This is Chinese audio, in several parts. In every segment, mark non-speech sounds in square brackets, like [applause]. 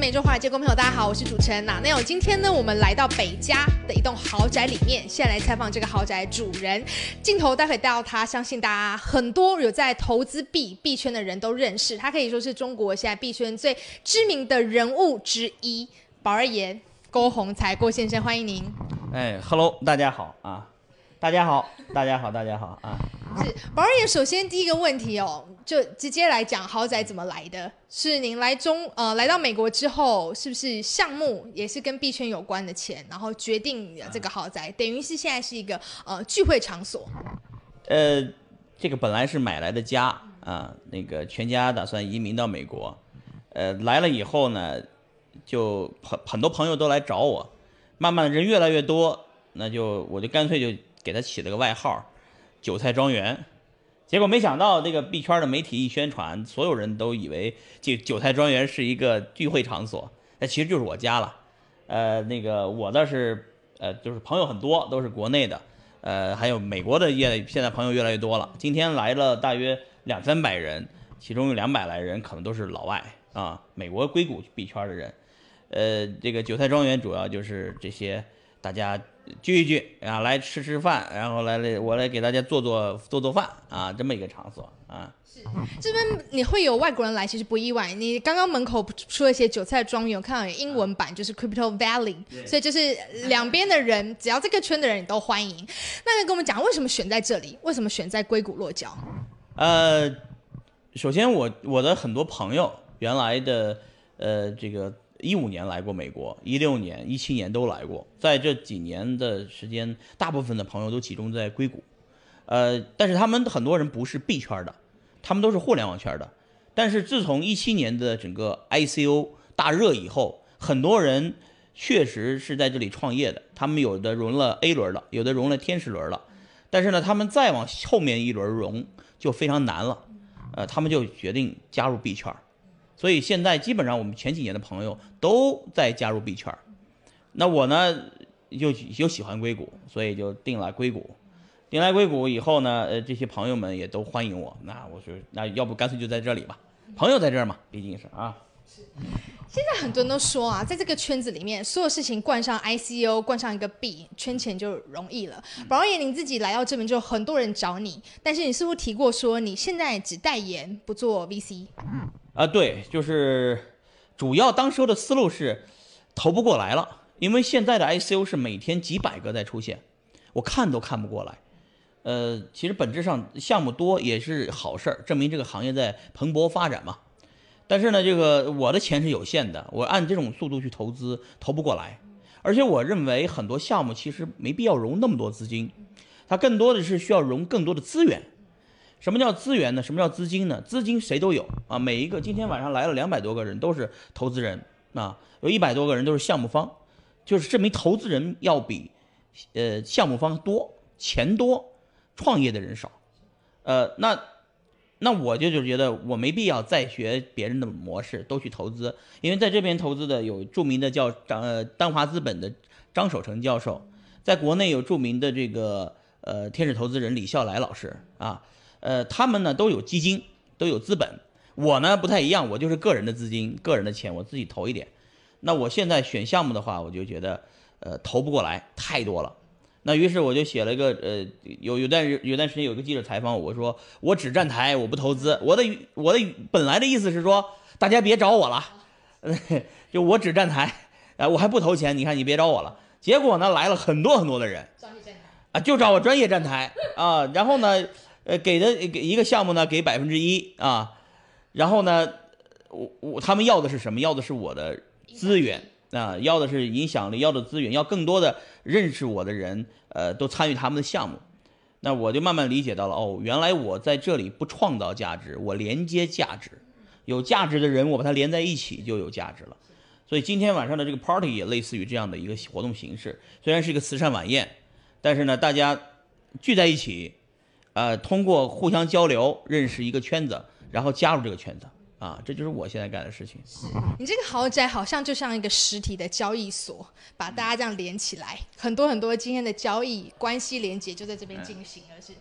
美洲华尔街观众朋友，大家好，我是主持人娜。那有今天呢，我们来到北家的一栋豪宅里面，现在来采访这个豪宅主人。镜头待会带到他，相信大家很多有在投资币币圈的人都认识，他可以说是中国现在币圈最知名的人物之一。宝儿爷郭宏才郭先生，欢迎您。哎，Hello，大家好啊，大家好，大家好，大家好啊。是宝儿爷，首先第一个问题哦，就直接来讲豪宅怎么来的？是您来中呃来到美国之后，是不是项目也是跟币圈有关的钱，然后决定这个豪宅，等于是现在是一个呃聚会场所。呃，这个本来是买来的家啊，那个全家打算移民到美国，呃，来了以后呢，就很很多朋友都来找我，慢慢的人越来越多，那就我就干脆就给他起了个外号。韭菜庄园，结果没想到这个币圈的媒体一宣传，所有人都以为这韭菜庄园是一个聚会场所，那其实就是我家了。呃，那个我倒是呃，就是朋友很多，都是国内的，呃，还有美国的越现在朋友越来越多了。今天来了大约两三百人，其中有两百来人可能都是老外啊，美国硅谷币圈的人。呃，这个韭菜庄园主要就是这些大家。聚一聚啊，来吃吃饭，然后来来我来给大家做做做做饭啊，这么一个场所啊。是这边你会有外国人来，其实不意外。你刚刚门口出了一些韭菜庄园，看到有英文版就是 Crypto Valley，所以就是两边的人，只要这个圈的人你都欢迎。那你跟我们讲，为什么选在这里？为什么选在硅谷落脚？呃，首先我我的很多朋友原来的呃这个。一五年来过美国，一六年、一七年都来过。在这几年的时间，大部分的朋友都集中在硅谷，呃，但是他们很多人不是币圈的，他们都是互联网圈的。但是自从一七年的整个 ICO 大热以后，很多人确实是在这里创业的。他们有的融了 A 轮了，有的融了天使轮了，但是呢，他们再往后面一轮融就非常难了，呃，他们就决定加入币圈。所以现在基本上我们前几年的朋友都在加入币圈那我呢又又喜欢硅谷，所以就定了硅谷。定来硅谷以后呢，呃，这些朋友们也都欢迎我。那我说，那要不干脆就在这里吧，朋友在这儿嘛，毕竟是啊。现在很多人都说啊，在这个圈子里面，所有事情冠上 ICO，冠上一个币，圈钱就容易了。宝爷，您自己来到这边就很多人找你，但是你似乎提过说你现在只代言，不做 VC。啊，对，就是主要当时候的思路是投不过来了，因为现在的 ICO 是每天几百个在出现，我看都看不过来。呃，其实本质上项目多也是好事儿，证明这个行业在蓬勃发展嘛。但是呢，这个我的钱是有限的，我按这种速度去投资投不过来，而且我认为很多项目其实没必要融那么多资金，它更多的是需要融更多的资源。什么叫资源呢？什么叫资金呢？资金谁都有啊，每一个今天晚上来了两百多个人都是投资人啊，有一百多个人都是项目方，就是证明投资人要比呃项目方多，钱多，创业的人少，呃，那那我就就觉得我没必要再学别人的模式，都去投资，因为在这边投资的有著名的叫张呃丹华资本的张守成教授，在国内有著名的这个呃天使投资人李笑来老师啊。呃，他们呢都有基金，都有资本。我呢不太一样，我就是个人的资金，个人的钱，我自己投一点。那我现在选项目的话，我就觉得，呃，投不过来，太多了。那于是我就写了一个，呃，有有段有段时间有个记者采访我，我说我只站台，我不投资。我的我的本来的意思是说，大家别找我了，[laughs] 就我只站台，啊，我还不投钱。你看你别找我了。结果呢来了很多很多的人，啊，就找我专业站台啊，然后呢。呃，给的给一个项目呢，给百分之一啊，然后呢，我我他们要的是什么？要的是我的资源啊，要的是影响力，要的资源，要更多的认识我的人，呃，都参与他们的项目。那我就慢慢理解到了，哦，原来我在这里不创造价值，我连接价值，有价值的人，我把它连在一起就有价值了。所以今天晚上的这个 party 也类似于这样的一个活动形式，虽然是一个慈善晚宴，但是呢，大家聚在一起。呃，通过互相交流认识一个圈子，然后加入这个圈子啊，这就是我现在干的事情。[laughs] 你这个豪宅好像就像一个实体的交易所，把大家这样连起来，很多很多今天的交易关系连接就在这边进行，而是。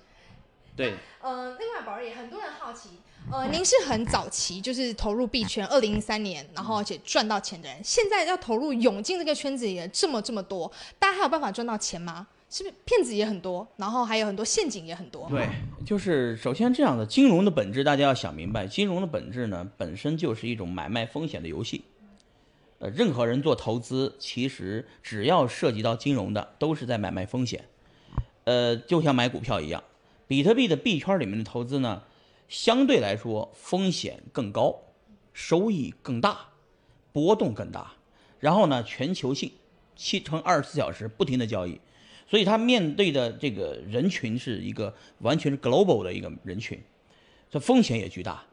对。呃，另外宝儿也很多人好奇，呃，您是很早期就是投入币圈，二零一三年，然后而且赚到钱的人，现在要投入涌进这个圈子里的这么这么多，大家还有办法赚到钱吗？是不是骗子也很多，然后还有很多陷阱也很多？对，就是首先这样的金融的本质，大家要想明白，金融的本质呢，本身就是一种买卖风险的游戏。呃，任何人做投资，其实只要涉及到金融的，都是在买卖风险。呃，就像买股票一样，比特币的币圈里面的投资呢，相对来说风险更高，收益更大，波动更大。然后呢，全球性，七乘二十四小时不停的交易。所以他面对的这个人群是一个完全是 global 的一个人群，这风险也巨大。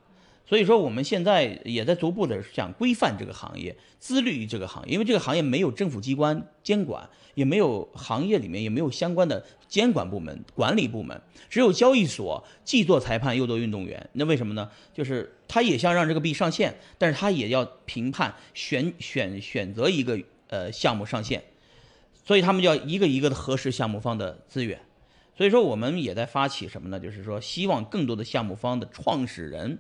所以说我们现在也在逐步的想规范这个行业，自律于这个行业，因为这个行业没有政府机关监管，也没有行业里面也没有相关的监管部门、管理部门，只有交易所既做裁判又做运动员。那为什么呢？就是他也想让这个币上线，但是他也要评判选选选择一个呃项目上线。所以他们就要一个一个的核实项目方的资源，所以说我们也在发起什么呢？就是说希望更多的项目方的创始人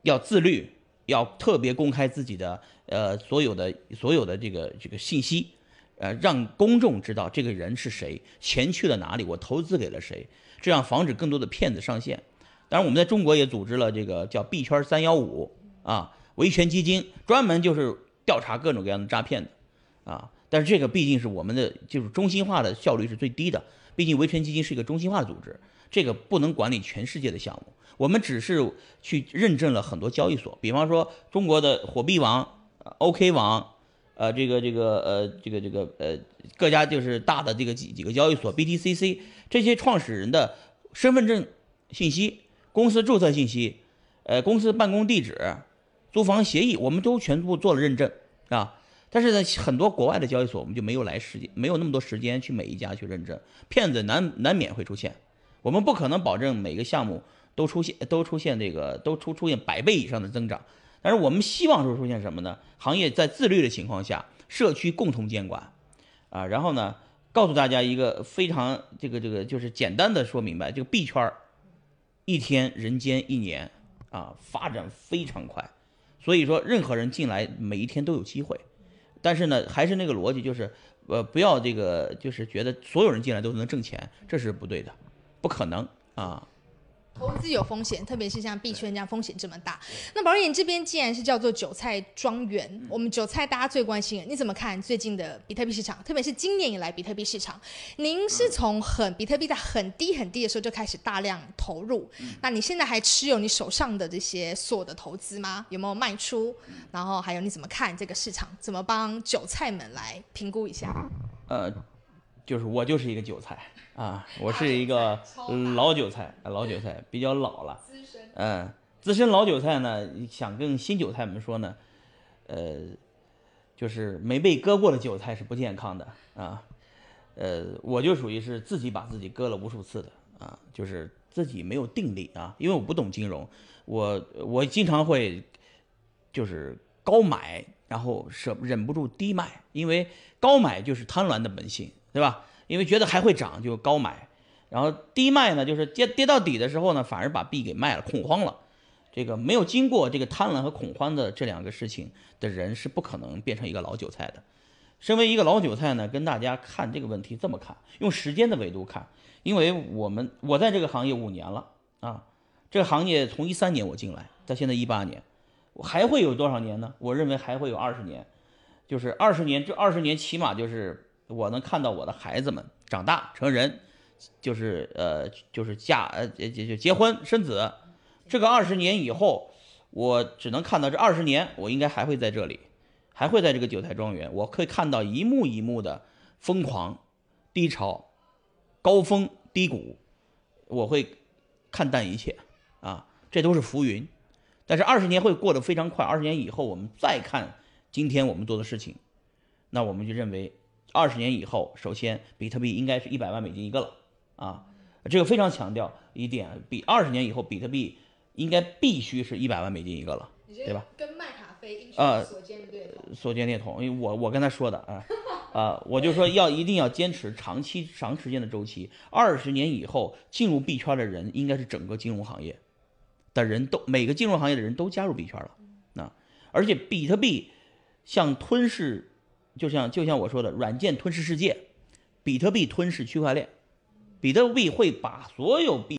要自律，要特别公开自己的呃所有的所有的这个这个信息，呃让公众知道这个人是谁，钱去了哪里，我投资给了谁，这样防止更多的骗子上线。当然我们在中国也组织了这个叫币圈三幺五啊维权基金，专门就是调查各种各样的诈骗的啊。但是这个毕竟是我们的，就是中心化的效率是最低的。毕竟维权基金是一个中心化的组织，这个不能管理全世界的项目。我们只是去认证了很多交易所，比方说中国的火币网、OK 网，呃，这个这个呃这个这个呃各家就是大的这个几几个交易所，BTCC 这些创始人的身份证信息、公司注册信息、呃公司办公地址、租房协议，我们都全部做了认证啊。但是呢，很多国外的交易所我们就没有来时间，没有那么多时间去每一家去认证，骗子难难免会出现。我们不可能保证每个项目都出现都出现这个都出出现百倍以上的增长。但是我们希望说出现什么呢？行业在自律的情况下，社区共同监管，啊，然后呢，告诉大家一个非常这个这个就是简单的说明白，这个币圈一天人间一年啊，发展非常快，所以说任何人进来每一天都有机会。但是呢，还是那个逻辑，就是呃，不要这个，就是觉得所有人进来都能挣钱，这是不对的，不可能啊。投资有风险，特别是像币圈这样风险这么大。那宝瑞，你这边既然是叫做韭菜庄园，我们韭菜大家最关心，你怎么看最近的比特币市场？特别是今年以来比特币市场，您是从很比特币在很低很低的时候就开始大量投入，那你现在还持有你手上的这些所有的投资吗？有没有卖出？然后还有你怎么看这个市场？怎么帮韭菜们来评估一下？呃，就是我就是一个韭菜。啊，我是一个 [laughs] 老韭菜，老韭菜比较老了，嗯，资深老韭菜呢，想跟新韭菜们说呢，呃，就是没被割过的韭菜是不健康的啊，呃，我就属于是自己把自己割了无数次的啊，就是自己没有定力啊，因为我不懂金融，我我经常会就是高买，然后舍忍不住低卖，因为高买就是贪婪的本性，对吧？因为觉得还会涨就高买，然后低卖呢，就是跌跌到底的时候呢，反而把币给卖了，恐慌了。这个没有经过这个贪婪和恐慌的这两个事情的人是不可能变成一个老韭菜的。身为一个老韭菜呢，跟大家看这个问题这么看，用时间的维度看，因为我们我在这个行业五年了啊，这个行业从一三年我进来到现在一八年，还会有多少年呢？我认为还会有二十年，就是二十年，这二十年起码就是。我能看到我的孩子们长大成人，就是呃，就是嫁呃，就就结婚生子。这个二十年以后，我只能看到这二十年，我应该还会在这里，还会在这个九台庄园。我可以看到一幕一幕的疯狂、低潮、高峰、低谷，我会看淡一切啊，这都是浮云。但是二十年会过得非常快。二十年以后，我们再看今天我们做的事情，那我们就认为。二十年以后，首先比特币应该是一百万美金一个了啊，这个非常强调一点，比二十年以后比特币应该必须是一百万美金一个了，对吧？跟麦卡菲呃所见略同，所见略同，因为我我跟他说的啊啊，我就说要一定要坚持长期长时间的周期，二十年以后进入币圈的人应该是整个金融行业，的人都每个金融行业的人都加入币圈了啊，而且比特币像吞噬，就像就像我说的，软件吞噬世界，比特币吞噬区块链，比特币会把所有币。